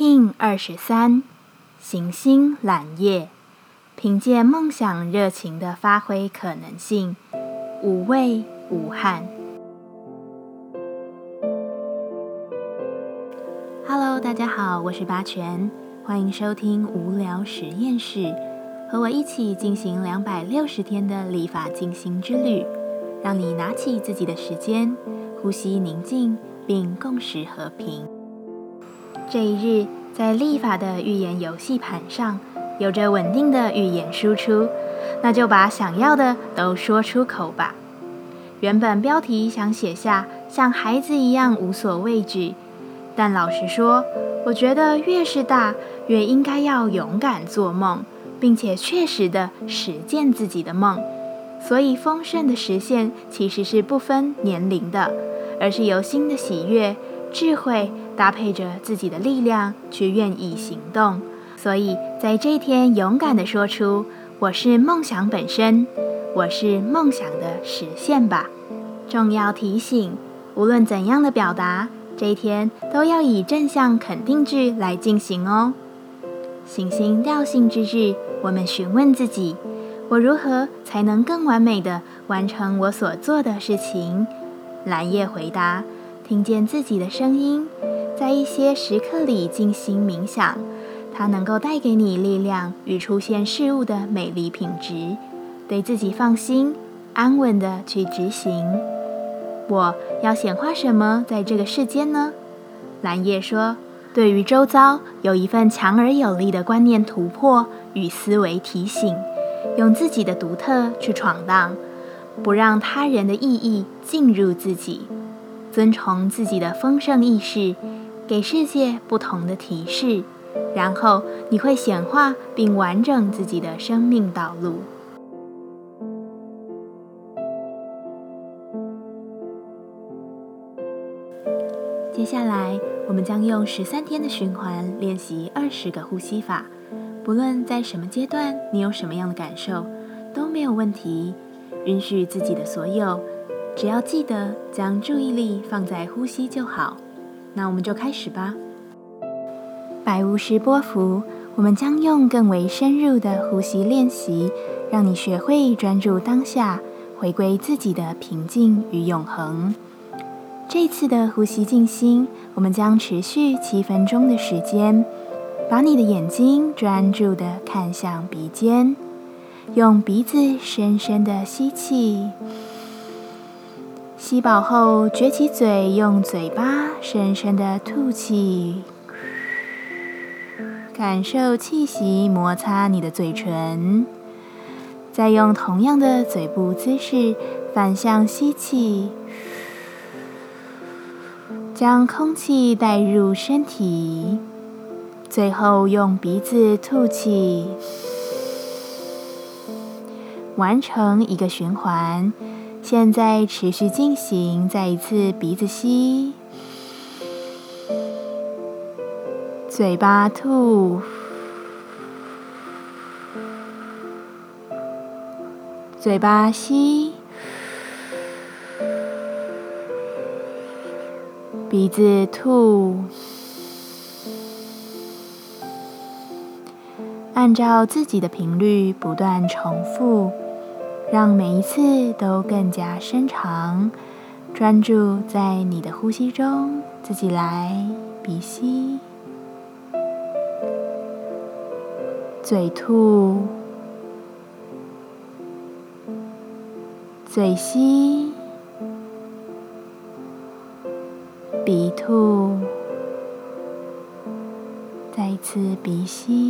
King 二十三，行星揽夜，凭借梦想热情的发挥可能性，无畏无憾。Hello，大家好，我是八全，欢迎收听无聊实验室，和我一起进行两百六十天的立法进行之旅，让你拿起自己的时间，呼吸宁静，并共识和平。这一日，在立法的预言游戏盘上，有着稳定的预言输出，那就把想要的都说出口吧。原本标题想写下像孩子一样无所畏惧，但老实说，我觉得越是大，越应该要勇敢做梦，并且确实的实践自己的梦。所以丰盛的实现其实是不分年龄的，而是由心的喜悦。智慧搭配着自己的力量去愿意行动，所以在这一天勇敢地说出：“我是梦想本身，我是梦想的实现吧。”重要提醒：无论怎样的表达，这一天都要以正向肯定句来进行哦。行星调性之日，我们询问自己：我如何才能更完美地完成我所做的事情？蓝叶回答。听见自己的声音，在一些时刻里进行冥想，它能够带给你力量与出现事物的美丽品质。对自己放心，安稳的去执行。我要显化什么在这个世间呢？蓝叶说：“对于周遭有一份强而有力的观念突破与思维提醒，用自己的独特去闯荡，不让他人的意义进入自己。”遵从自己的丰盛意识，给世界不同的提示，然后你会显化并完整自己的生命道路。接下来，我们将用十三天的循环练习二十个呼吸法。不论在什么阶段，你有什么样的感受，都没有问题。允许自己的所有。只要记得将注意力放在呼吸就好，那我们就开始吧。百无时波幅，我们将用更为深入的呼吸练习，让你学会专注当下，回归自己的平静与永恒。这次的呼吸静心，我们将持续七分钟的时间。把你的眼睛专注的看向鼻尖，用鼻子深深的吸气。吸饱后，撅起嘴，用嘴巴深深的吐气，感受气息摩擦你的嘴唇。再用同样的嘴部姿势反向吸气，将空气带入身体。最后用鼻子吐气，完成一个循环。现在持续进行，再一次鼻子吸，嘴巴吐，嘴巴吸，鼻子吐，按照自己的频率不断重复。让每一次都更加深长，专注在你的呼吸中，自己来鼻吸，嘴吐，嘴吸，鼻吐，再一次鼻吸。